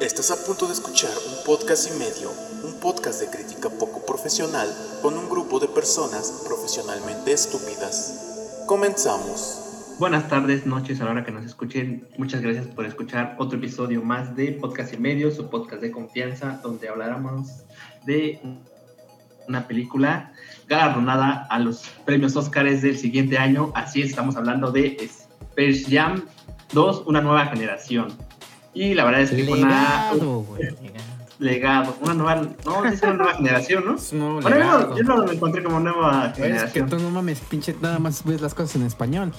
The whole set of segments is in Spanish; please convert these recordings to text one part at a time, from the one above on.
Estás a punto de escuchar un podcast y medio, un podcast de crítica poco profesional con un grupo de personas profesionalmente estúpidas. Comenzamos. Buenas tardes, noches a la hora que nos escuchen. Muchas gracias por escuchar otro episodio más de Podcast y Medio, su podcast de confianza, donde hablaremos de una película galardonada a los premios Oscars del siguiente año. Así es, estamos hablando de Space Jam 2, una nueva generación. Y la verdad es que legado, fue una... Legado, una nueva, no, es una nueva generación, ¿no? Es un nuevo Bueno, yo, legado. no- yo no lo encontré como nueva Es que generación. tú no mames, pinche, nada más ves las cosas en español.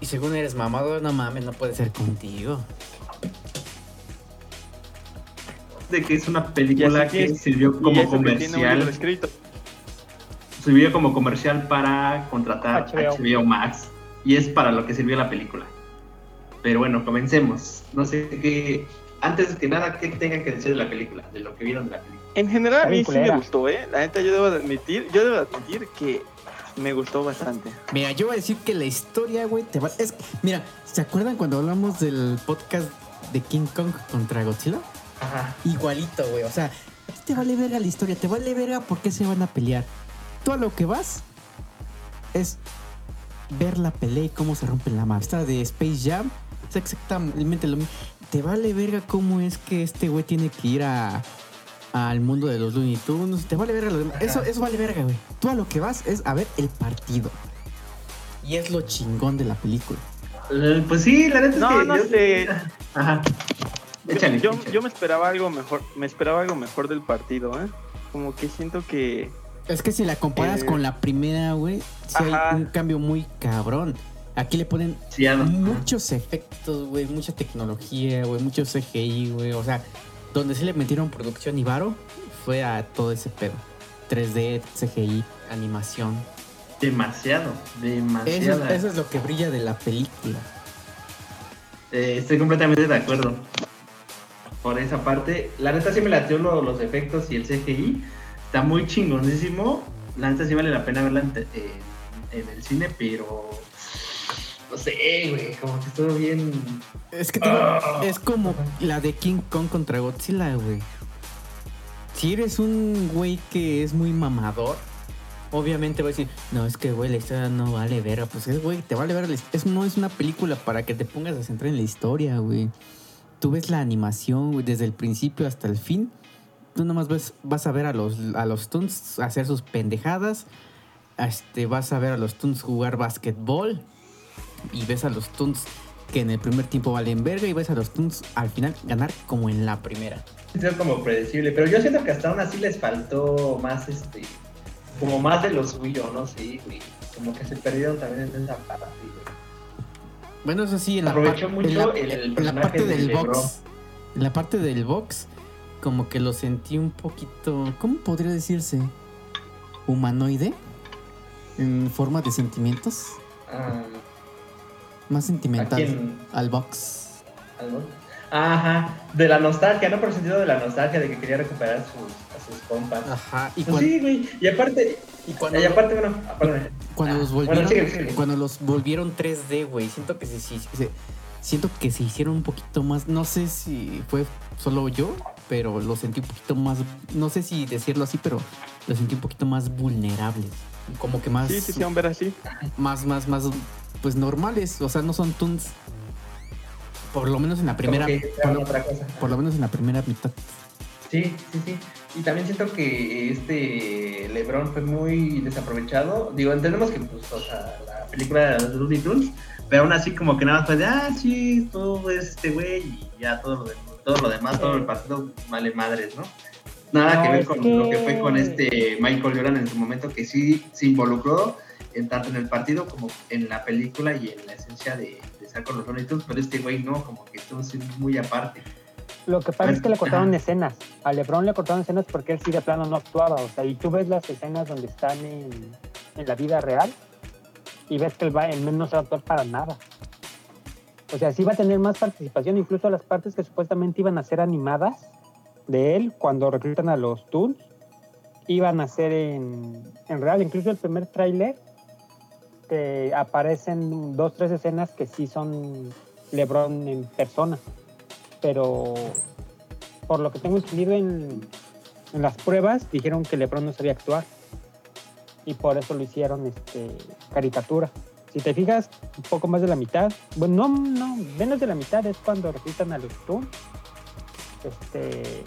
Y según eres mamado, no mames, no puede ser contigo. De que es una película que es. sirvió como comercial. sirvió como comercial para contratar HBO. HBO. Max y es para lo que sirvió la película. Pero bueno, comencemos. No sé qué. Antes que nada, ¿qué tengan que decir de la película? De lo que vieron de la película. En general a mí sí me gustó, ¿eh? La neta yo debo de admitir, yo debo de admitir que me gustó bastante. Mira, yo voy a decir que la historia, güey, te va. Es, mira, ¿se acuerdan cuando hablamos del podcast de King Kong contra Godzilla? Ajá. Igualito, güey. O sea, a ti te vale verga la historia, te vale verga por qué se van a pelear. Tú a lo que vas es ver la pelea y cómo se rompe la mano. Esta de Space Jam es exactamente lo mismo. Te vale verga cómo es que este güey tiene que ir a al mundo de los Looney Tunes. Te vale verga lo demás. Eso, eso vale verga, güey. Tú a lo que vas es a ver el partido. Y es lo chingón de la película. Eh, Pues sí, la neta No, es que. no yo- sé. Ajá. Échale. Yo, échale. yo me esperaba algo mejor, me esperaba algo mejor del partido, ¿eh? Como que siento que Es que si la comparas Eh, con la primera, güey, sí hay un cambio muy cabrón. Aquí le ponen Sí, muchos efectos, güey, mucha tecnología, güey, mucho CGI, güey. O sea, donde sí le metieron producción y varo fue a todo ese pedo. 3D, CGI, animación. Demasiado. Demasiado. eso es lo que brilla de la película. Eh, estoy completamente de acuerdo. Por esa parte, la neta sí me latió lo- los efectos y el CGI. Está muy chingonísimo. La neta sí vale la pena verla en, en el cine, pero. No sé, güey, como que estuvo bien. Es que digo, es como la de King Kong contra Godzilla, güey. Si eres un güey que es muy mamador, obviamente va a decir, no, es que, güey, la historia no vale verga. Pues es, güey, te vale verga. Es, no es una película para que te pongas a centrar en la historia, güey. Tú ves la animación, güey, desde el principio hasta el fin. Tú nomás ves, vas a ver a los, a los Toons hacer sus pendejadas. Este, vas a ver a los Toons jugar básquetbol. Y ves a los Toons que en el primer tiempo valen verga y ves a los Toons al final ganar como en la primera. Es como predecible, pero yo siento que hasta aún así les faltó más, este. Como más de lo suyo, no sé, güey. Como que se perdieron también en esa parte, güey. Bueno, eso sí, en la, Aprovechó mucho en la- el en la personaje parte de del LeBron. box. En la parte del box, como que lo sentí un poquito. ¿Cómo podría decirse? Humanoide. En forma de sentimientos. Ah, Más ¿A sentimental. quién? Al box. ¿Algo? Ajá, de la nostalgia, ¿no? Por el sentido de la nostalgia, de que quería recuperar sus, a sus compas. Ajá. Y Pues cuando, sí, güey. Y aparte, y cuando, y aparte, bueno, aparte, cuando Ah, los bueno, volvieron. sigue, sigue. Cuando los volvieron 3D, güey. Siento que se, se- se- siento que se hicieron un poquito más. No sé si fue solo yo, pero lo sentí un poquito más. No sé si decirlo así, pero lo sentí un poquito más vulnerables. Como que más. sí, sí, sí, ver así. más, más, más, pues normales, o sea, no son tunes. Por lo menos en la primera, como que por era lo, otra cosa. por lo menos en la primera mitad. Sí, sí, sí. Y también siento que este LeBron fue muy desaprovechado. Digo, entendemos que, pues, o sea, la película de los Looney Tunes, pero aún así como que nada más fue de, ah, sí, todo es este güey y ya todo lo, de- todo lo demás, todo el partido vale madres, ¿no? Nada que ver con que- lo que fue con este Michael Jordan en su momento, que sí se involucró en tanto en el partido como en la película y en la esencia de, de estar con los Looney pero este güey no, como que estuvo muy aparte. Lo que pasa es que le cortaron escenas. A LeBron le cortaron escenas porque él sí de plano no actuaba. O sea, y tú ves las escenas donde están en, en la vida real y ves que el, va- men no se va a actuar para nada. O sea, sí va a tener más participación, incluso las partes que supuestamente iban a ser animadas de él cuando reclutan a los Toons, iban a ser en, en real. Incluso el primer tráiler que aparecen dos, tres escenas que sí son LeBron en persona. Pero por lo que tengo entendido en, en las pruebas, dijeron que LeBron no sabía actuar. Y por eso lo hicieron este, caricatura. Si te fijas, un poco más de la mitad, bueno, no, no, menos de la mitad es cuando repitan a los Toons. Este,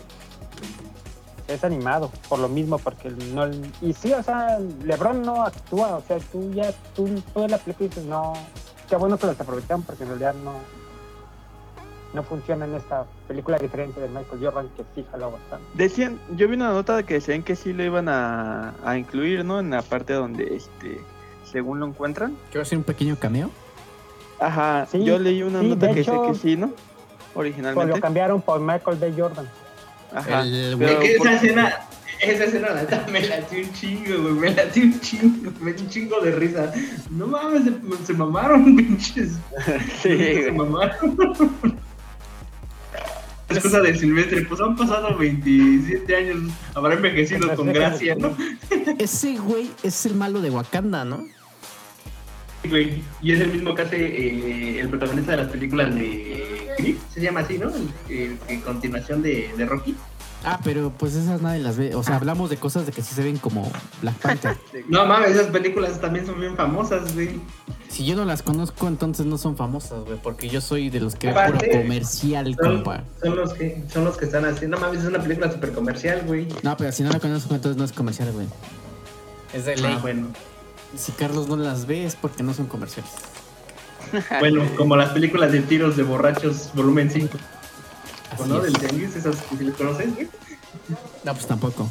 es animado, por lo mismo, porque no. Y sí, o sea, LeBron no actúa, o sea, tú ya, tú toda la película dices, no, qué bueno que los aprovecharon, porque en realidad no, no funciona en esta película diferente de Michael Jordan, que sí jaló bastante. Decían, yo vi una nota de que decían que sí lo iban a, a incluir, ¿no? En la parte donde, este, según lo encuentran. ¿Que va a ser un pequeño cameo? Ajá, Sí, yo leí una sí, nota que hecho- que sí, ¿no? Pues Originalmente. lo cambiaron por Michael B. Jordan. Ajá. El pero Es que por- esa escena, esa escena la me latió un chingo, güey. Me latió un chingo, me dio un chingo de risa. No mames, se, se mamaron, pinches. Sí, se mamaron. Excusa de Silvestre, pues han pasado 27 años, habrá envejecido con gracia, ¿no? Ese güey es el malo de Wakanda, ¿no? Güey, Y es el mismo que hace eh, el protagonista de las películas de se llama así, ¿no? El, continuación de, de Rocky. Ah, pero pues esas nadie las ve. O sea, hablamos de cosas de que sí se ven como Black Panther. No mames, esas películas también son bien famosas, güey. si yo no las conozco, entonces no son famosas, güey. Porque yo soy de los que ve puro comercial, Son, compa. son los que son los que están haciendo. No mames, es una película súper comercial, güey. No, pero si no la conozco, entonces no es comercial, güey. Es de ley. Ah, bueno. Si Carlos no las ve, es porque no son comerciales. Bueno, como las películas de tiros de borrachos, volumen 5. Así ¿No? es. Del Tenguis, esas que si les conoces, güey. No, pues tampoco.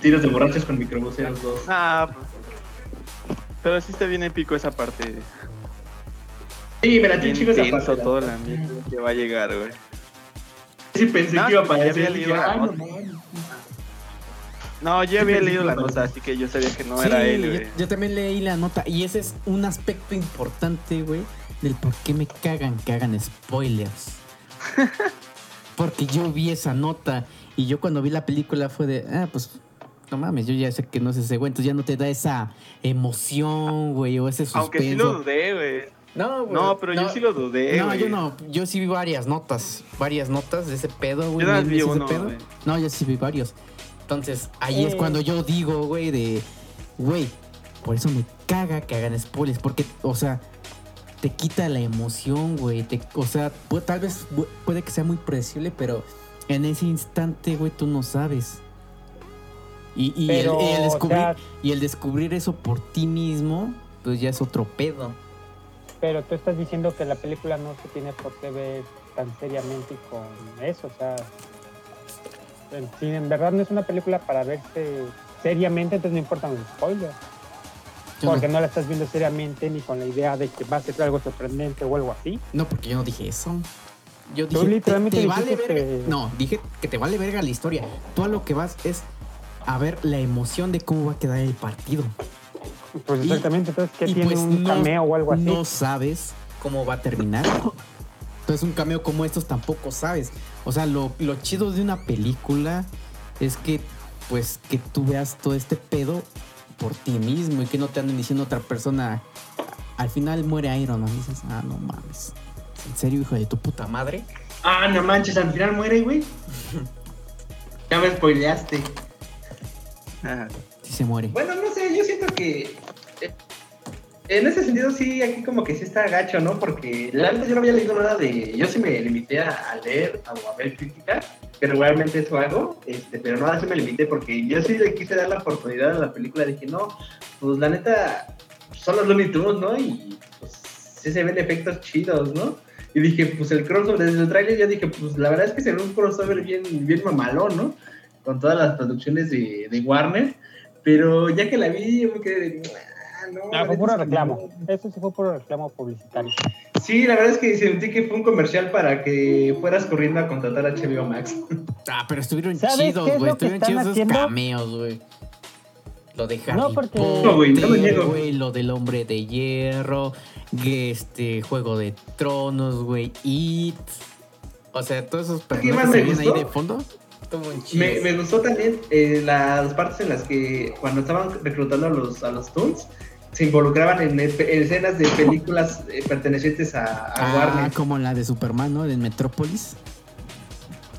Tiros de borrachos con microbuseros 2. Ah, pues, pero sí está bien épico esa parte. Sí, me la esa intenso parte. todo la mierda que va a llegar, güey. Sí, pensé No, que iba a aparecer. y dije, "Ay, no nota". No, yo había leído la nota, así que yo sabía que no Sí, era él, yo, güey. yo también leí la nota. Y ese es un aspecto importante, güey, del por qué me cagan que hagan spoilers. Porque yo vi esa nota y yo cuando vi la película fue de, ah, pues, no mames, yo ya sé que no es ese güey, entonces ya no te da esa emoción, güey, o ese suspenso. Aunque sí lo dudé, güey. No, güey, No, pero yo sí lo dudé, No, yo no, yo sí vi varias notas, varias notas de ese pedo, güey. Yo memes vi de ese uno, pedo. güey. No, yo sí vi varios. Entonces, ahí es cuando yo digo, güey, de, güey, por eso me caga que hagan spoilers, porque, o sea, te quita la emoción, güey. te- O sea, tal vez pu- puede que sea muy predecible, pero en ese instante, güey, tú no sabes. Y, y el, Pero, y el o descubrir, sea- y el descubrir eso por ti mismo, pues ya es otro pedo. Pero tú estás diciendo que la película no se tiene por qué ver tan seriamente con eso, o sea, en- si en verdad no es una película para verse seriamente, entonces no importan los spoilers, Yo porque no la estás viendo seriamente ni con la idea de que va a ser algo sorprendente o algo así. No, porque yo no dije eso. Yo Tú dije, literalmente te vale verga. que- No, dije que te vale verga la historia. Tú a lo que vas es a ver la emoción de cómo va a quedar el partido. Pues Y- exactamente, entonces que tiene pues un no- cameo o algo así. No sabes cómo va a terminar. Entonces un cameo como estos tampoco sabes. O sea, lo, lo chido de una película es que pues que tú veas todo este pedo por ti mismo y que no te anden diciendo otra persona. Al final muere Iron Man. Y dices, ah, no mames. ¿En serio, hijo de tu puta madre? Ah, no manches, al final muere, güey. ya me spoileaste. Ajá. Sí se muere. Bueno, no sé, yo siento que. En ese sentido, sí, aquí como que sí está gacho, ¿no? Porque verdad yo no había leído nada de. Yo sí me limité a, leer o a ver críticas, que regularmente eso hago, este, pero no, así me limité porque yo sí le quise dar la oportunidad a la película. Dije, no, pues la neta, son los Looney Tunes, ¿no? Y pues sí se ven efectos chidos, ¿no? Y dije, pues el crossover, desde el trailer ya dije, pues la verdad es que se ve un crossover bien, bien mamalón, ¿no? Con todas las producciones de, de Warner. Pero ya que la vi, yo me quedé de. "Ah, no, Ah, fue puro reclamo. no". Eso sí fue puro reclamo publicitario. Sí, la verdad es que sentí que fue un comercial para que fueras corriendo a contratar a HBO Max. Ah, pero estuvieron ¿Sabes chidos, es güey. Estuvieron chidos esos haciendo? cameos, güey. Lo de Harry No, porque- Potter, No, güey, no lo del Hombre de Hierro, este Juego de Tronos, güey, It. O sea, todos esos ¿Qué personajes más que me ven ahí gustó? de fondo. Me, me gustó también eh, las partes en las que cuando estaban reclutando a los, a los Toons, se involucraban en, en escenas de películas eh, pertenecientes a, a Ah, Warner. como la de Superman, ¿no? De Metrópolis.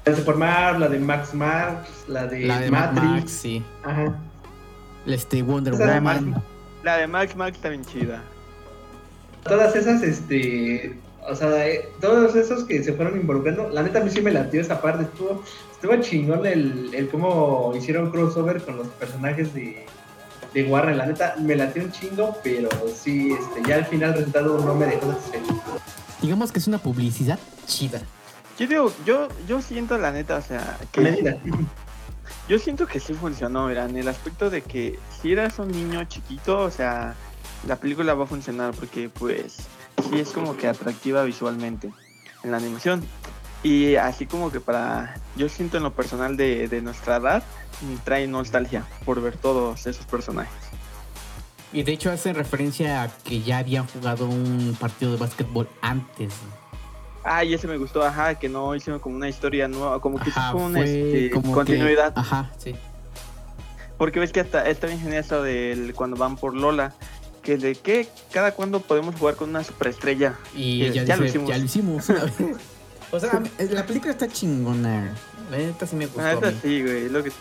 Transformar, la de Max Marx, la de, La de Matrix. Max, sí. Ajá. Este Wonder Esa de Woman. La de Max Max está bien chida. Todas esas, este. O sea, eh, todos esos que se fueron involucrando, la neta a mí sí me latió esa parte. Estuvo, estuvo chingón el, el cómo hicieron crossover con los personajes de, de Warren. La neta me latió un chingo, pero sí, este, ya al final el resultado no me dejó satisfecho. Digamos que es una publicidad chida. Yo digo, yo, yo siento la neta, o sea, que yo siento que sí funcionó, mira, en el aspecto de que si eras un niño chiquito, o sea, la película va a funcionar porque pues sí es como que atractiva visualmente en la animación. Y así como que para, yo siento en lo personal de, de nuestra edad, mm, trae nostalgia por ver todos esos personajes. Y de hecho hacen referencia a que ya habían jugado un partido de básquetbol antes. Ah, y ese me gustó, ajá, que no hicieron como una historia nueva, como que Ajá, fue una este, como que- continuidad. Ajá, sí. Porque ves que hasta está bien genial eso del cuando van por Lola, que de que cada cuando podemos jugar con una superestrella. Y ya, ya lo hicimos. ya lo hicimos. O sea, la película está chingona. La neta sí me gustó. Ah, a esta mí. sí, güey, lo que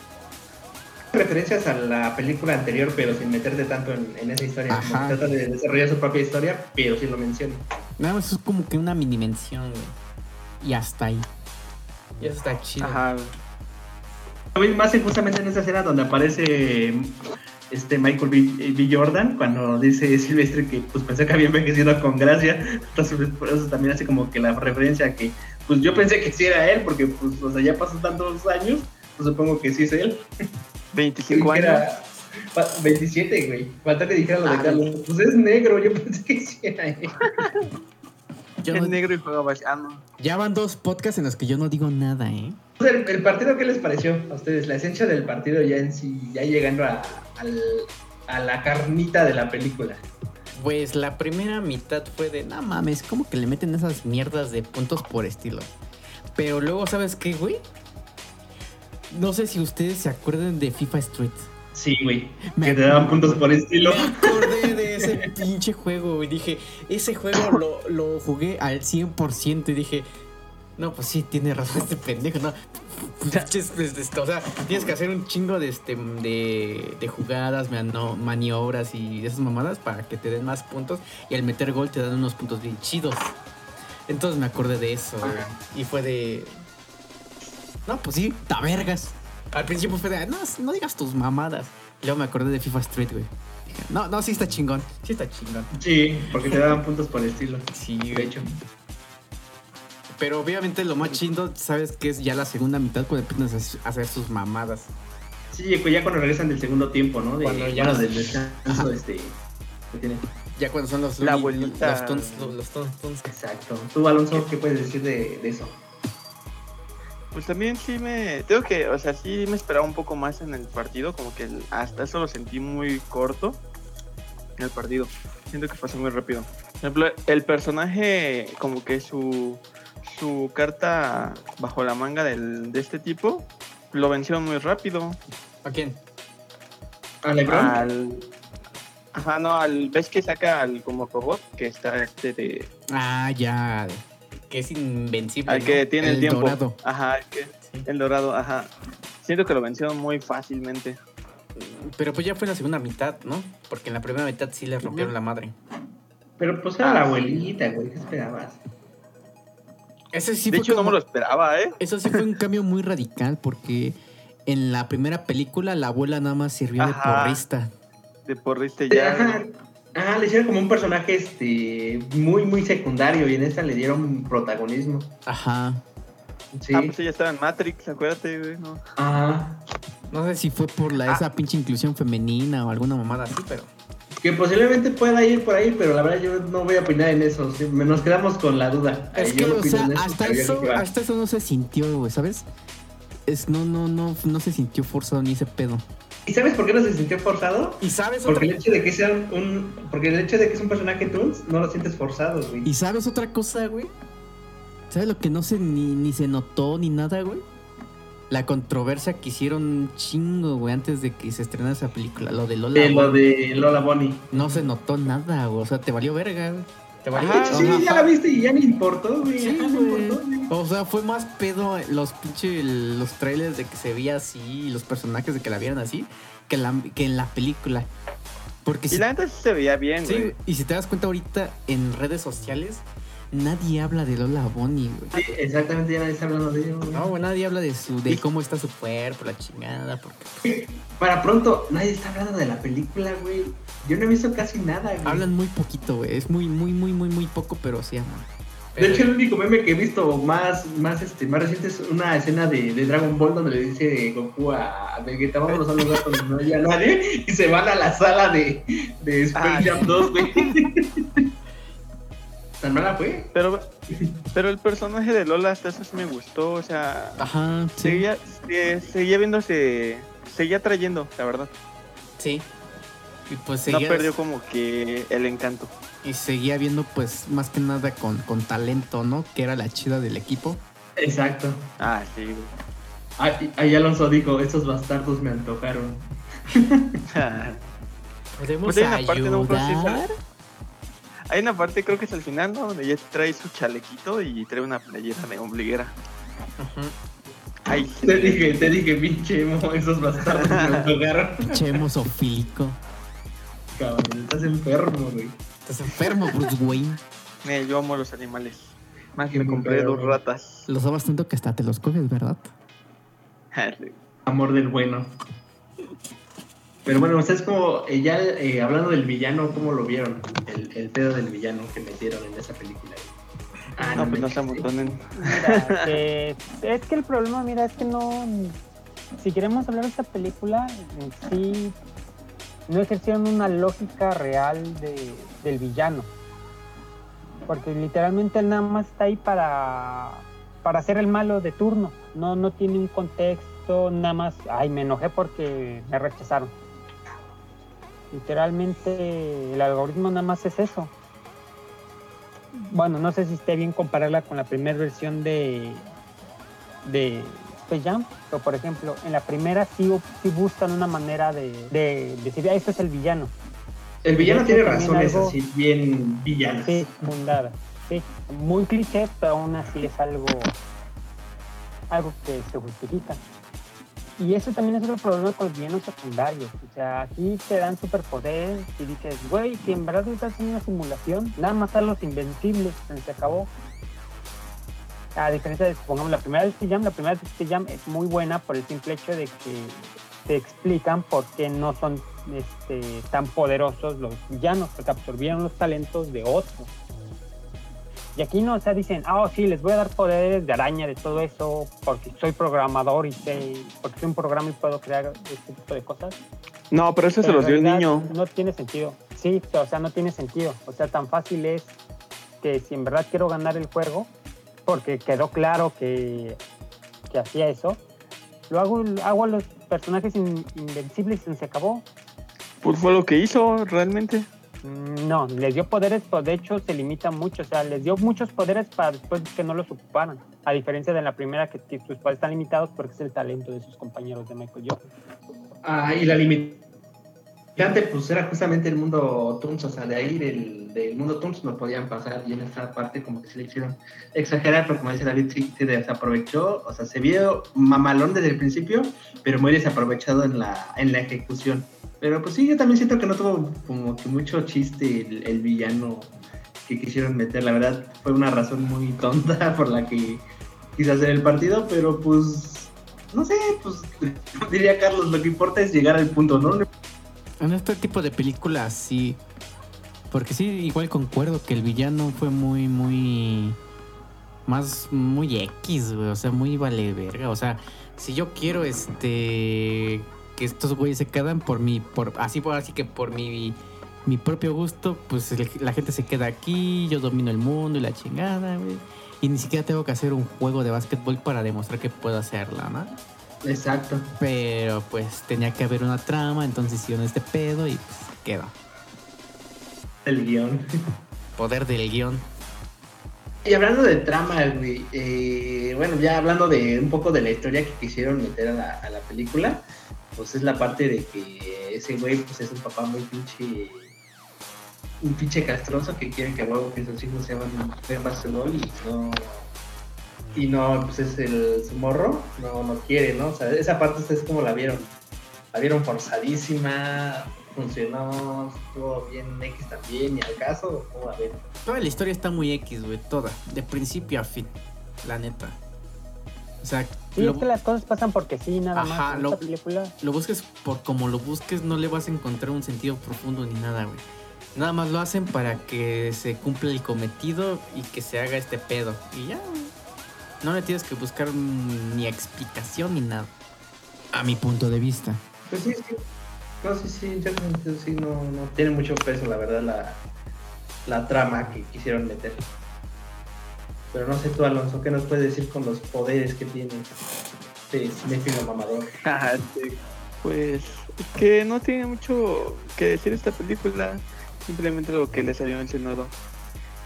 Referencias a la película anterior, pero sin meterte tanto en, en esa historia. Trata de desarrollar su propia historia, pero sí lo menciona. Nada más es como que una mini mención, güey. Y hasta ahí. Y eso está chido. ajá, güey. Lo vi más en- justamente en esa escena donde aparece este Michael B. B. Jordan cuando dice Silvestre que pues pensé que había envejecido con gracia. Entonces por eso también hace como que la referencia a que pues yo pensé que sí era él porque pues o sea ya pasó tantos años, pues supongo que sí es él. 25 Que años. era- fa- 27, güey. Falta que dijera lo de Ah, Carlos. Pues es negro, yo pensé que sí era él. Yo Es no- negro y juega bas- Ah, no. ya van dos podcasts en los que yo no digo nada, ¿eh? El, el partido, ¿qué les pareció a ustedes? La esencia del partido ya en sí, ya llegando a, a la carnita de la película. Pues la primera mitad fue de, no mames, como que le meten esas mierdas de puntos por estilo. Pero luego, ¿sabes qué, güey? No sé si ustedes se acuerdan de FIFA Street. Sí, güey. Me- Que te daban puntos por estilo. Me acordé de ese pinche juego y dije, ese juego lo, lo jugué al 100% y dije, no, pues sí, tiene razón este pendejo, ¿no? Pues, o sea, tienes que hacer un chingo de, este, de, de jugadas, maniobras y esas mamadas para que te den más puntos y al meter gol te dan unos puntos bien chidos. Entonces me acordé de eso, y fue de... No, pues sí, ta vergas. Al principio fue de, no, no digas tus mamadas. Y luego me acordé de FIFA Street, güey. No, no, sí está chingón. Sí está chingón. Sí, porque te daban puntos por estilo. Sí, De hecho. Pero obviamente lo más chido, sabes que es ya la segunda mitad cuando empiezan a hacer sus mamadas. Sí, pues ya cuando regresan del segundo tiempo, ¿no? De, Cuando ya- bueno, del descanso, Ajá. este. Ya cuando son los La abuelita. los tons, los, los tons, tons. Exacto. Tú, Alonso, ¿qué puedes decir de, de eso? Pues también sí me. Tengo que, o sea, sí me esperaba un poco más en el partido, como que hasta eso lo sentí muy corto en el partido. Siento que pasó muy rápido. Por ejemplo, el personaje, como que su, su carta bajo la manga del, de este tipo, lo vencieron muy rápido. ¿A quién? ¿A Lebron? Al. Ajá, no, al. ¿Ves que saca al como robot? Que está este de. Ah, ya. Que es invencible. Al ¿no? que tiene el, tiempo. dorado. Ajá, el, que- Sí. el dorado, ajá. Siento que lo vencieron muy fácilmente. Pero pues ya fue en la segunda mitad, ¿no? Porque en la primera mitad sí le rompieron la madre. Pero pues era la abuelita, güey. ¿Qué esperabas? Ese sí de fue hecho, no como- me lo esperaba, ¿eh? Eso sí fue un cambio muy radical porque en la primera película la abuela nada más sirvió de porrista. De porriste Ajá. ya. Ah, le hicieron como un personaje este muy, muy secundario y en esta le dieron protagonismo. Ajá. Sí. Ah, pues ella estaba en Matrix, acuérdate, güey. No. Ajá. No sé si fue por la, Ah. esa pinche inclusión femenina o alguna mamada así, pero. Que posiblemente pueda ir por ahí, pero la verdad yo no voy a opinar en eso. sí, Nos quedamos con la duda. Es que, no o sea, eso, hasta eso, hasta eso no se sintió, güey, ¿sabes? Es, no, no, no, no se sintió forzado ni ese pedo. ¿Y sabes por qué no se sintió forzado? Y sabes Porque el hecho de que sea un. Porque el hecho de que es un personaje Toons no lo sientes forzado, güey. y sabes otra cosa, güey. ¿Sabes lo que no se ni, ni se notó ni nada, güey? La controversia que hicieron un chingo, güey, antes de que se estrenara esa película. Lo de Lola. De lo de Lola Bonnie. No se notó nada, güey. O sea, te valió verga, güey. Te valió. Ajá, Sí, ya la viste y ya ni importó, güey. Sí, güey. importó, güey. O sea, fue más pedo los pinche los trailers de que se veía así y los personajes de que la vieran así que, la, que en la película. Porque Y si, la neta sí se veía bien, sí, güey. y si te das cuenta ahorita en redes sociales, nadie habla de Lola Bonnie, güey. Sí, exactamente, ya nadie está hablando de ello. güey. No, güey, nadie habla de su, de cómo está su cuerpo, la chingada, porque Para pronto, nadie está hablando de la película, güey. Yo no he visto casi nada, güey. hablan muy poquito, güey. Es muy, muy, muy, muy, muy poco, pero sí hablan. De hecho, el único meme que he visto más, más, este, más reciente es una escena de, de Dragon Ball donde le dice Goku a, Vegeta, vámonos a un lugar donde no haya nadie, y se van a la sala de, de Space Jam 2, güey. ¿Tan mala fue? Pero, pero el personaje de Lola hasta eso sí me gustó, o sea, Ajá, sí. seguía, se- seguía viéndose, seguía trayendo, la verdad. Sí. Y pues No seguía, perdió como que el encanto. y seguía viendo, pues, más que nada con, con talento, ¿no? Que era la chida del equipo. Exacto. Ah, sí, güey. Ahí, ahí Alonso dijo, estos bastardos me antojaron. ¿Podemos Pues parte, no Hay una parte, creo que es al final, ¿no? Donde ella trae su chalequito y trae una playera de ombliguera. Ajá. Ay, sí. Te dije, te dije, pinche emo, esos bastardos me antojaron. Pinche hemosofílico. Cabrón, estás enfermo, güey. Estás enfermo, Bruce Wayne. Eh, yo amo los animales. Más que me compré dos ratas. Los amas tanto que hasta te los coges, ¿verdad? Amor del bueno. Pero bueno, ustedes como, eh, ya eh, hablando del villano, ¿cómo lo vieron? El, el pedo del villano que metieron en esa película. Ah, No, pues no se amontonen. Es que el problema, mira, es que no. Si queremos hablar de esta película, en sí no ejercieron una lógica real de, del villano. Porque literalmente él nada más está ahí para, para ser el malo de turno. No, no tiene un contexto, nada más. Ay, me enojé porque me rechazaron. Literalmente el algoritmo nada más es eso. Bueno, no sé si esté bien compararla con la primera versión de, de Space Jam, pero por ejemplo, en la primera sí, sí buscan una manera de, de decir, ah, este es el villano, El villano tiene razones algo- así bien villanas. sí, fundada, sí, muy cliché, pero aún así es algo, algo que se justifica. Y eso también es otro problema con los villanos secundarios. O sea, aquí te dan superpoderes y dices, güey, si en verdad estás haciendo una simulación, nada más a los invencibles, se acabó. A diferencia de, supongamos, la primera de Space Jam, la primera de Space Jam es muy buena por el simple hecho de que te explican por qué no son este, tan poderosos los villanos, porque absorbieron los talentos de otros. Y aquí no, o sea, dicen, ah, oh, sí, les voy a dar poderes de araña, de todo eso, porque soy programador y sé, porque soy un programa y puedo crear este tipo de cosas. No, pero eso se Pero los dio el niño. No tiene sentido. Sí, o sea, no tiene sentido. O sea, tan fácil es que si en verdad quiero ganar el juego, porque quedó claro que, que hacía eso, lo hago, hago a los personajes in- invencibles y se acabó. Pues fue lo que hizo realmente. No, les dio poderes, pero de hecho se limita mucho. O sea, les dio muchos poderes para después que no los ocuparan. A diferencia de la primera, que, sus poderes están limitados porque es el talento de sus compañeros de Michael Jordan. Ah, y la limitante, pues era justamente el mundo Toons, o sea, de ahí del, del mundo Toons no podían pasar, y en esta parte como que se le hicieron exagerar, pero como dice David, se desaprovechó, o sea, se vio mamalón desde el principio, pero muy desaprovechado en la, en la ejecución. Pero pues sí, yo también siento que no tuvo como que mucho chiste el, villano que quisieron meter, la verdad fue una razón muy tonta por la que quise hacer el partido, pero pues no sé, pues diría Carlos, lo que importa es llegar al punto, ¿no? En este tipo de películas sí. Porque sí, igual concuerdo que el villano fue muy, muy. Más, muy X, güey. O sea, muy vale verga. O sea, si yo quiero este. Que estos güeyes se quedan por mi. Por, así, por, así que por mi. Mi propio gusto, pues el- la gente se queda aquí, yo domino el mundo y la chingada, güey. Y ni siquiera tengo que hacer un juego de básquetbol para demostrar que puedo hacerla, ¿no? Exacto. Pero pues tenía que haber una trama, entonces hicieron este pedo y pues quedó. El guion. Poder del guion. Y hablando de trama, güey, eh, bueno, ya hablando de un poco de la historia que quisieron meter a la, a la película, pues es la parte de que ese güey pues es un papá muy pinche un pinche castroso que quiere que luego que sus hijos sean vean Barcelona y no y no pues es el su morro no no quiere no o sea esa parte ustedes como la vieron la vieron forzadísima funcionó estuvo bien X también y al caso cómo la ven Toda la historia está muy X, güey, toda. De principio a fin, la neta. O sea, Sí, lo, es que las cosas pasan porque sí, nada Ajá, más. En lo- esta película, lo busques por como lo busques, no le vas a encontrar un sentido profundo ni nada, güey. Nada más lo hacen para que se cumpla el cometido y que se haga este pedo. Y ya, güey. No le tienes que buscar ni explicación ni nada. A mi punto de vista. pues sí sí no sí sí sí no no tiene mucho peso la verdad la la trama que quisieron meter pero no sé tú Alonso qué nos puedes decir con los poderes que tiene este cinéfilo mamador Ah, sí. Pues es que no tiene mucho que decir esta película, simplemente lo que les había mencionado.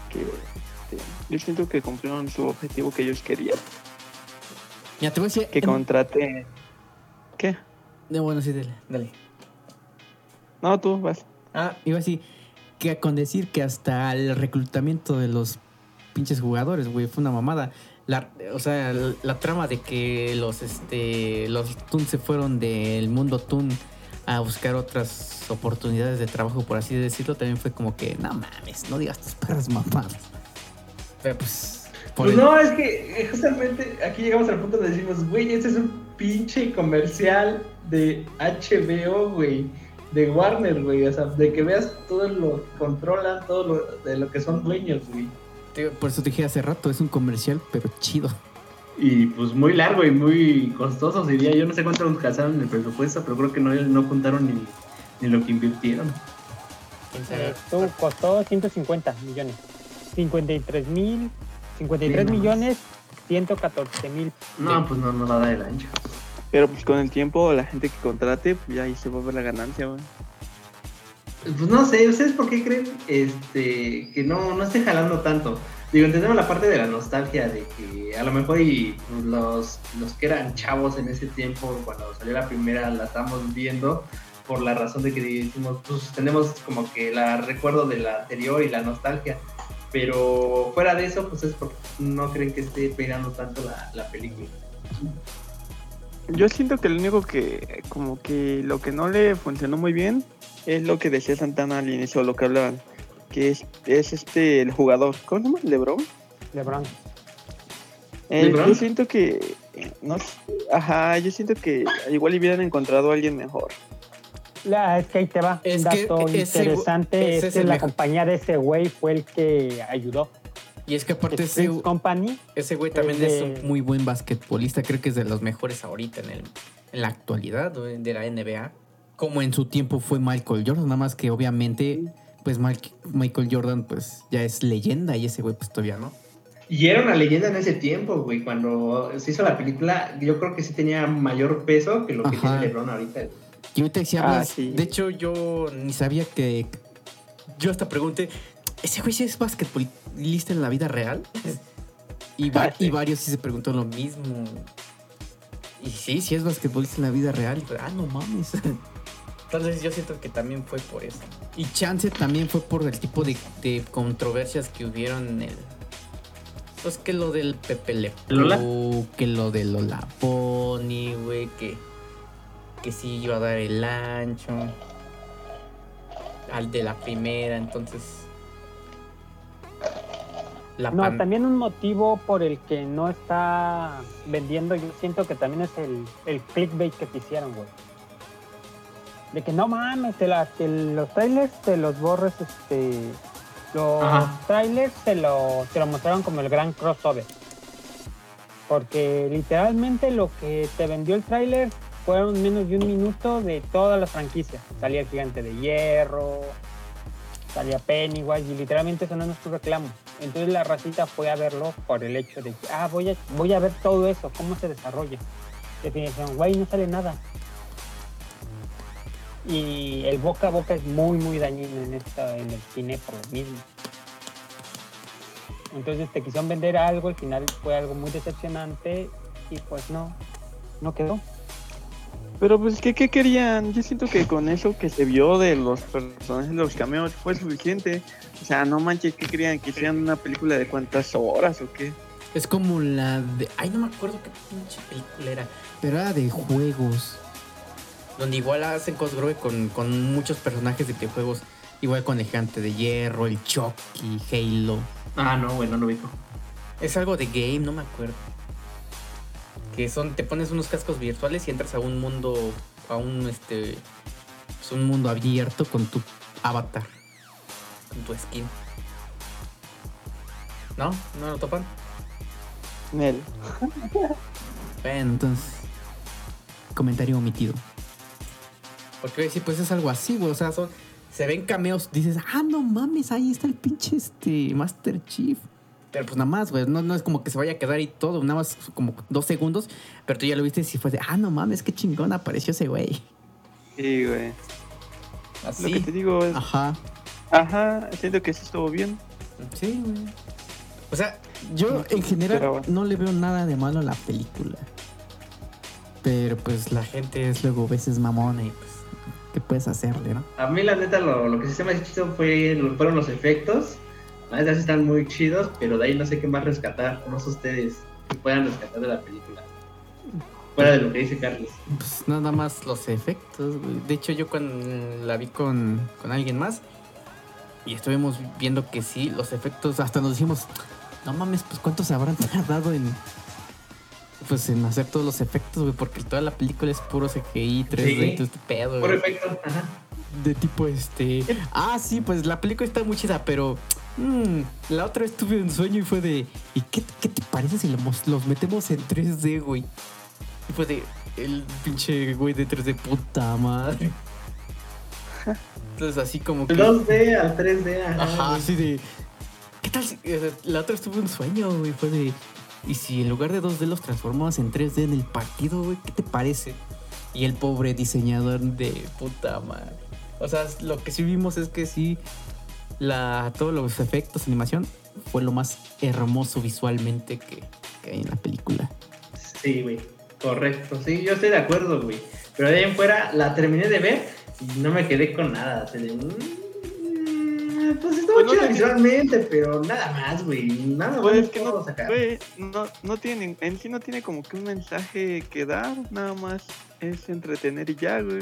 Que este, yo siento que cumplieron su objetivo que ellos querían, Ya te voy a decir. que en- contrate. ¿Qué? Eh, bueno, sí, dale, dale. No, tú vas. Ah, iba a decir que con decir que hasta el reclutamiento de los pinches jugadores, güey, fue una mamada. La, o sea, la, la trama de que los este los Toon se fueron del mundo Toon a buscar otras oportunidades de trabajo, por así decirlo, también fue como que, no mames, no digas tus perras mamadas. Pero pues, por Pues el- no, es que eh, justamente aquí llegamos al punto donde decimos, güey, este es un pinche comercial de HBO, güey, de Warner, güey, o sea, de que veas todo lo que controlan, todo lo de lo que son dueños, güey. Por eso te dije hace rato, es un comercial, pero chido. Y pues muy largo y muy costoso, diría. Yo no sé cuánto nos gastaron en el presupuesto, pero creo que no, no juntaron ni, ni lo que invirtieron. eh, estuvo- costó 150 millones. 53 mil, 53 Sí, no. millones, 114 mil. No, pues no, no la da el ancho. Pero pues con el tiempo, la gente que contrate, pues ya ahí se va a ver la ganancia, güey. Pues no sé, ¿ustedes por qué creen este, que no, no esté jalando tanto? Digo, entendemos la parte de la nostalgia, de que a lo mejor pues, los, los que eran chavos en ese tiempo, cuando salió la primera, la estamos viendo por la razón de que decimos, pues tenemos como que la recuerdo de la anterior y la nostalgia. Pero fuera de eso, pues es porque no creen que esté pegando tanto la, la película. Yo siento que lo único que, como que lo que no le funcionó muy bien es lo que decía Santana al inicio, lo que hablaban, que es, es este, el jugador, ¿cómo se llama? ¿Lebron? LeBron. Eh, ¿LeBron? yo siento que, no ajá, yo siento que igual hubieran encontrado a alguien mejor. La, es que ahí te va. Es un que dato ese- interesante ese es que la mejor. compañía de ese güey fue el que ayudó. Y es que aparte ese, Company. ese güey también es es un muy buen basquetbolista, creo que es de los mejores ahorita en, el, en la actualidad de la NBA. Como en su tiempo fue Michael Jordan, nada más que obviamente pues Michael Jordan pues ya es leyenda y ese güey pues todavía no. Y era una leyenda en ese tiempo, güey. Cuando se hizo la película, yo creo que sí tenía mayor peso que lo que Ajá. tiene LeBron ahorita. Y ahorita si Ah, sí. de hecho yo ni sabía que yo hasta pregunté, ¿ese güey sí es basquetbolista en la vida real? Y, va- Ah, sí. y varios sí se preguntó lo mismo. Y sí, sí es basquetbolista en la vida real. Y, ah, no mames. Entonces yo siento que también fue por eso. Y chance también fue por el tipo de, de controversias que hubieron en el... Pues que lo del Pepe Le Pew, que lo de Lola Pony, güey, que, que sí iba a dar el ancho. Al de la primera, entonces... La No, pan- también un motivo por el que no está vendiendo, yo siento que también es el, el clickbait que te hicieron, güey. De que no mames, te la- los trailers te los borres, este. Los Ajá. trailers te lo, te lo mostraron como el gran crossover. Porque literalmente lo que te vendió el trailer fueron menos de un minuto de todas las franquicias. Salía el gigante de hierro, salía Pennywise y literalmente eso no es nuestro reclamo. Entonces la racita fue a verlo por el hecho de que, ah, voy a, voy a ver todo eso, cómo se desarrolla. Definición, güey, no sale nada. Y el boca a boca es muy, muy dañino en, esta, en el cine por lo mismo. Entonces te quisieron vender algo, al final fue algo muy decepcionante y pues no, no quedó. Pero pues, ¿qué, ¿qué querían? Yo siento que con eso que se vio de los personajes de los cameos fue suficiente. O sea, no manches, ¿qué querían? ¿Que hicieran una película de cuántas horas o qué? Es como la de. Ay, no me acuerdo qué pinche película era. Pero era de juegos. Donde igual hacen cosgrove con, con muchos personajes de videojuegos. Igual con el Gigante de Hierro, el Chucky, Halo. Ah, no, bueno, no ubico. Es algo de game, no me acuerdo. Que son, te pones unos cascos virtuales y entras a un mundo, a un este, es un mundo abierto con tu avatar, con tu skin. ¿No? ¿No lo topan? Nel. Bueno, entonces, comentario omitido. Porque sí, pues es algo así, güey. O sea, son, se ven cameos, dices, ah, no mames, ahí está el pinche este Master Chief. Pero pues nada más, güey, no, no es como que se vaya a quedar ahí todo, nada más como dos segundos, pero tú ya lo viste y fue de, ah, no mames, qué chingón apareció ese güey. Sí, güey. Así. Lo que te digo es, Ajá. ajá, siento que sí estuvo bien. Sí, güey. O sea, yo en general pero- no le veo nada de malo a la película. Pero pues la gente es luego veces mamona y pues, ¿qué puedes hacerle, no? A mí, la neta, lo, lo que sí se me hizo chido fue, fueron los efectos. La neta, sí están muy chidos, pero de ahí no sé qué más rescatar. No sé ustedes que puedan rescatar de la película. Fuera de lo que dice Carlos. Pues nada más los efectos, güey. De hecho, yo cuando la vi con, con alguien más y estuvimos viendo que sí, los efectos, hasta nos dijimos, no mames, pues cuántos habrán tardado en. Pues en hacer todos los efectos, güey, porque toda la película es puro CGI, 3D, Sí. todo este pedo, Por güey. efecto, ajá. De tipo este. Ah, sí, pues la película está muy chida, pero. mm, la otra vez tuve un sueño y fue de. ¿Y qué, qué te parece si los, los metemos en 3D, güey? Y fue de. El pinche güey de 3D, puta madre. Entonces, así como que. 2D al 3D, ajá. Ajá, así de. ¿Qué tal si.? eh, La otra vez tuve un sueño, güey. Fue de. ¿Y si en lugar de 2D los transformamos en 3D en el partido, güey? ¿Qué te parece? Y el pobre diseñador de puta madre. O sea, lo que sí vimos es que sí. La, todos los efectos, animación, fue lo más hermoso visualmente que, que hay en la película. Sí, güey. Correcto. Sí, yo estoy de acuerdo, güey. Pero de ahí en fuera la terminé de ver y no me quedé con nada. así de, mm, pues estuvo Pues no chido te- visualmente, pero nada más, güey. Nada más. Pues es que no, sacar. güey, no, no tiene, en sí no tiene como que un mensaje que dar, nada más es entretener y ya, güey.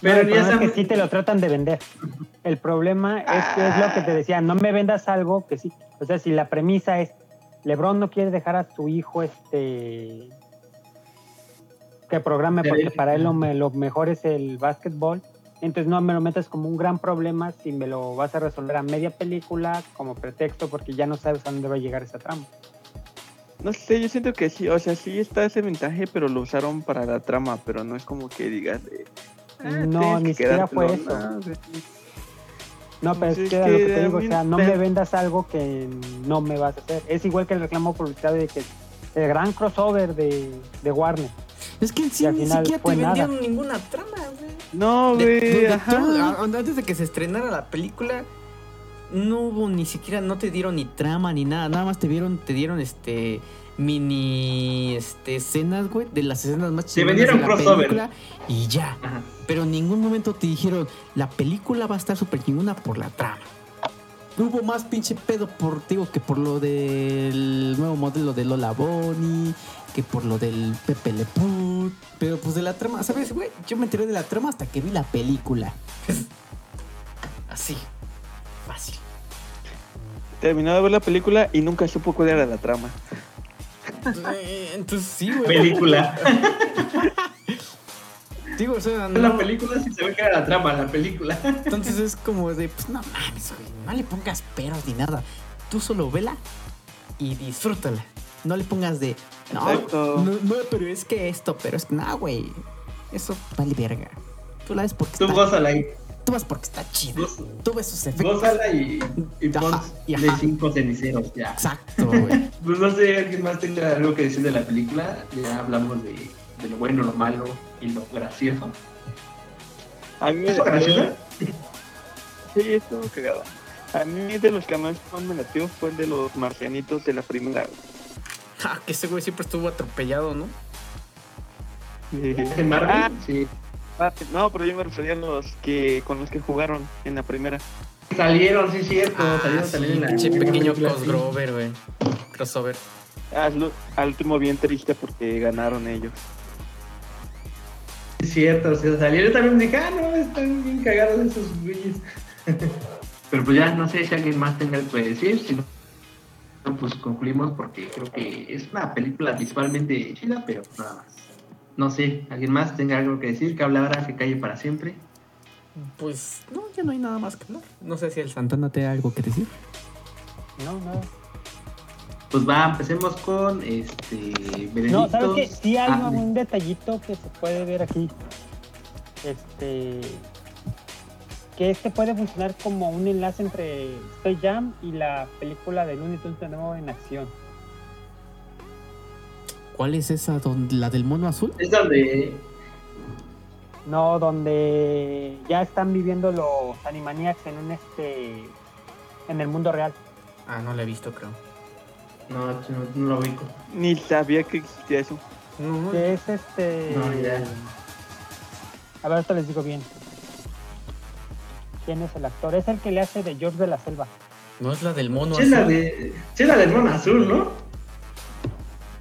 Pero No, el ya problema es que sí te lo tratan de vender. El problema es que es lo que te decía, no me vendas algo que sí. O sea, si la premisa es, LeBron no quiere dejar a su hijo este que programe porque para él lo, me- lo mejor es el básquetbol, entonces no me lo metas como un gran problema si me lo vas a resolver a media película como pretexto porque ya no sabes a dónde va a llegar esa trama. No sé, yo siento que sí, o sea, sí está ese mensaje, pero lo usaron para la trama, pero no es como que digas de... "Ah, No, ni que siquiera fue quedártelo", eso. no, pero es es que que lo que te digo, o sea, no me- me vendas algo que no me vas a hacer. Es igual que el reclamo publicitario de que el gran crossover de, de Warner. Es que en sí ni siquiera te nada. vendieron ninguna trama, güey. No, De- güey, de- de ajá. antes de que se estrenara la película, no hubo ni siquiera, no te dieron ni trama ni nada, nada más te vieron, te dieron este mini este escenas, güey, de las escenas más Te chingonas vendieron de la crossover. película y ya. Ajá. Pero en ningún momento te dijeron, la película va a estar súper chingona por la trama. Hubo más pinche pedo por, digo, que por lo del nuevo modelo de Lola Bonnie, que por lo del Pepe Le Pew, Pero pues de la trama, ¿sabes, güey? Yo me enteré de la trama hasta que vi la película. Así. Fácil. Terminó de ver la película y nunca supo cuál era la trama. Eh, Entonces sí, güey. Película. Digo, o sea, En la no- película sí se ve que era la trama, la película. Entonces es como de, pues no mames, güey, no le pongas peros ni nada. Tú solo vela y disfrútala. No le pongas de, no, Exacto. no, no, pero es que esto, pero es que, no, güey. Eso vale verga. Tú la ves porque Tú está, gózala y tú vas porque está chido. Goz- Tú ves sus efectos. gózala y, y Ajá, pon y de ajá. cinco ceniceros ya. Exacto, güey. Pues no sé, alguien más tenga algo que decir de la película. Ya hablamos de, de lo bueno, lo malo y lo gracioso. A mí me ¿Eso gracioso? Sí, estuvo cagada. A mí de los que más más me latió fue el de los marcianitos de la primera. Ah, que ese güey siempre estuvo atropellado, ¿no? ¿En Marvel? Ah, Sí. ah, no, pero yo me refería a los que con los que jugaron en la primera. Salieron, sí, cierto. Ah, salieron sí, también en la. pinche en la pequeño crossover, güey. Crossover. Es al último bien triste porque ganaron ellos. Sí, cierto, o sea, salieron también dije, ah, no, están bien cagados esos güeyes. Pero pues ya no sé si alguien más tenga algo que decir, si no, pues concluimos porque creo que es una película visualmente chida, pero nada más. No sé, alguien más tenga algo que decir, que hable ahora, que calle para siempre. Pues no, ya no hay nada más que hablar. No sé si el Santana te da algo que decir. No, no. Pues va, empecemos con este No, ¿sabes qué? Sí hay Ah, un detallito que se puede ver aquí. Este. Que este puede funcionar como un enlace entre Space Jam y la película de Looney Tunes de nuevo en acción. ¿Cuál es esa? ¿La del mono azul? Es donde No, donde ya están viviendo los Animaniacs en un este. en el mundo real. Ah, no la he visto, creo. No, no, no lo ubico. Ni sabía que existía eso. No, Que es este. No, ya. A ver, ahorita les digo bien. ¿Quién es el actor? Es el que le hace de George de la Selva. no es la del mono Sí, es la azul. de. Sí, es la del mono azul, ¿no?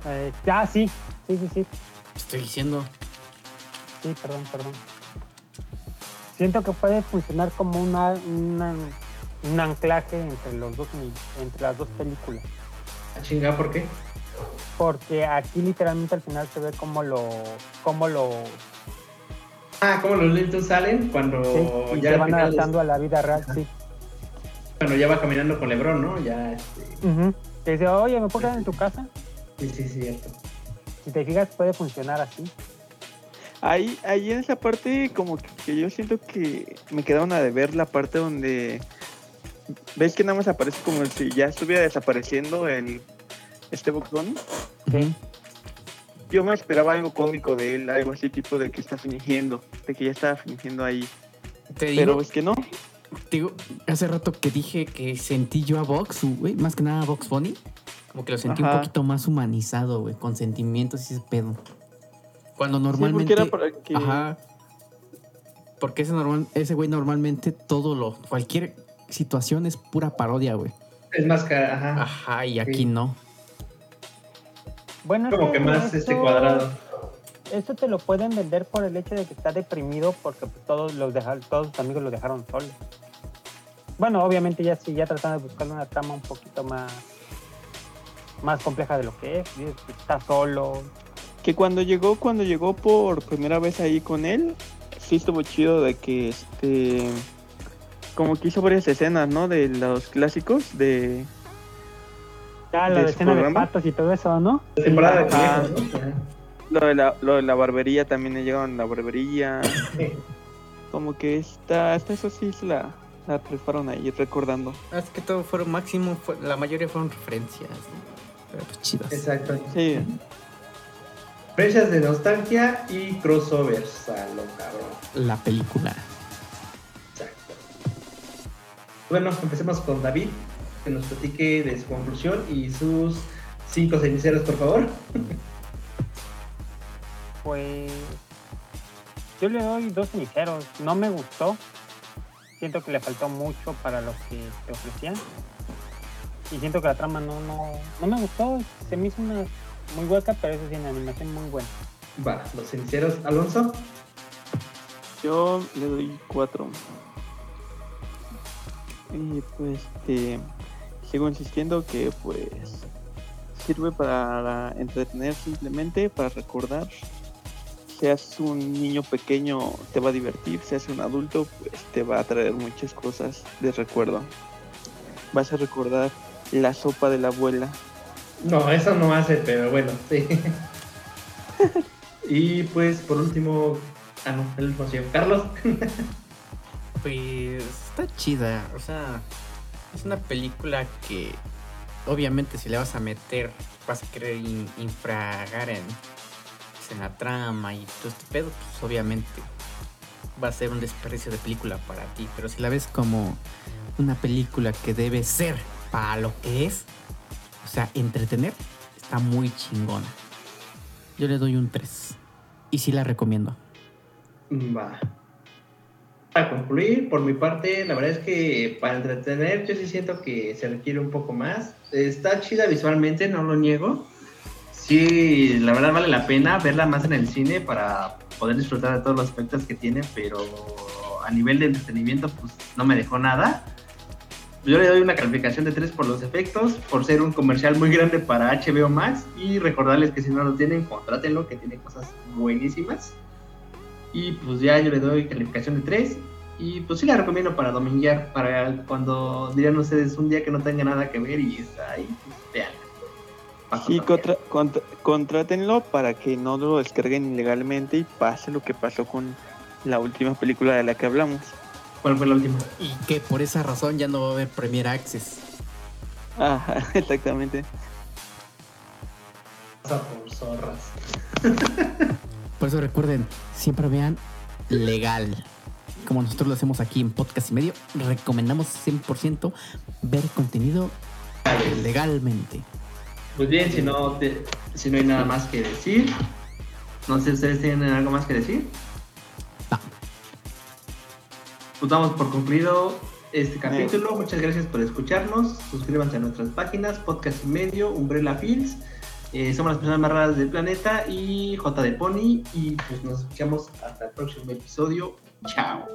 Eh, ah, sí, sí, sí, sí. Estoy diciendo. Sí, perdón, perdón. Siento que puede funcionar como una, una- un anclaje entre los dos entre las dos películas. A chingar, ¿por qué? Porque aquí literalmente al final se ve como lo, como lo Ah, como los lentos salen cuando sí, ya se van adaptando a la vida real, sí. Cuando ya va caminando con Lebron, ¿no? Ya, este. Que dice, oye, ¿me puedo quedar en tu casa? Sí, sí, sí, cierto. Si te fijas, puede funcionar así. Ahí, ahí en esa parte como que, que yo siento que me quedaron a deber la parte donde ves que nada más aparece como si ya estuviera desapareciendo el este Bunny? Sí. Yo me esperaba algo cómico de él, algo así tipo de que está fingiendo, de que ya estaba fingiendo ahí. Te digo, Pero es que no. te digo, hace rato que dije que sentí yo a Vox, güey, más que nada a Vox Bunny. Como que lo sentí un poquito más humanizado, güey, con sentimientos y ese pedo. Cuando Sí, normalmente. porque era para que- Ajá. Porque ese normal, ese güey normalmente todo lo. Cualquier situación es pura parodia, güey. Es más que, ajá. Ajá, y aquí Sí. no. Bueno, como que más este cuadrado. Eso te lo pueden vender por el hecho de que está deprimido porque pues, todos los dejaron, todos sus amigos lo dejaron solo. Bueno, obviamente ya sí, ya tratando de buscar una trama un poquito más más compleja de lo que es. Está solo. Que cuando llegó, cuando llegó por primera vez ahí con él, sí estuvo chido de que este como que hizo varias escenas, ¿no? De los clásicos de Ya la ¿De de su escena de patos y todo eso, ¿no? La temporada de Ah. lo de la, lo de la barbería también le llegaron a la barbería. Como que hasta eso sí se la, la rifaron ahí recordando. Es que todo fueron máximo, fue- la mayoría fueron referencias, ¿no? Pero pues chidas. Exacto. Sí, Fechas de nostalgia y crossovers a lo cabrón. La película. Exacto. Bueno, empecemos con David, que nos platique de su conclusión y sus cinco ceniceros, por favor. Pues yo le doy dos ceniceros. No me gustó. Siento que le faltó mucho para lo que te ofrecían. Y siento que la trama no, no, no me gustó. Se me hizo una muy hueca, pero eso sí, en animación muy buena. Va, los ceniceros. Alonso. yo le doy cuatro. Y pues este, sigo insistiendo que pues sirve para entretener simplemente, para recordar. Seas un niño pequeño te va a divertir, seas un adulto pues te va a traer muchas cosas de recuerdo. Vas a recordar la sopa de la abuela, No, eso no hace, pero bueno, sí. y pues por último. Ah, no, el último. Carlos. Pues está chida, o sea, es una película que obviamente si le vas a meter, vas a querer in- infragar en, pues, en la trama y todo este pedo, pues obviamente va a ser un desperdicio de película para ti, pero si la ves como una película que debe ser para lo que es, o sea, entretener, está muy chingona. Yo le doy un 3. y sí la recomiendo. Va. Para concluir, por mi parte, la verdad es que para entretener yo sí siento que se requiere un poco más. Está chida visualmente, no lo niego. Sí, la verdad vale la pena verla más en el cine para poder disfrutar de todos los aspectos que tiene, pero a nivel de entretenimiento pues no me dejó nada. Yo le doy una calificación de 3 por los efectos, por ser un comercial muy grande para HBO Max y recordarles que si no lo tienen, contrátenlo, que tiene cosas buenísimas. Y pues ya yo le doy calificación de 3 y pues sí la recomiendo para dominguear, para cuando dirían ustedes un día que no tenga nada que ver y está ahí, pues veanla. Sí, contra, contra, contrátenlo para que no lo descarguen ilegalmente y pase lo que pasó con la última película de la que hablamos. ¿Cuál fue la última? Y que por esa razón ya no va a haber Premier Access. Ajá, exactamente. Pasa por zorras. Por eso recuerden, siempre vean legal. Como nosotros lo hacemos aquí en Podcast y Medio, recomendamos 100% ver contenido legalmente. Pues bien, si no, te- si no hay nada más que decir, no sé si ustedes tienen algo más que decir. No. Pues damos por concluido este capítulo. Muchas gracias por escucharnos. Suscríbanse a nuestras páginas, Podcast y Medio, Umbrella Fields. Eh, somos las personas más raras del planeta y J de Pony. Y pues nos escuchamos hasta el próximo episodio. Chao.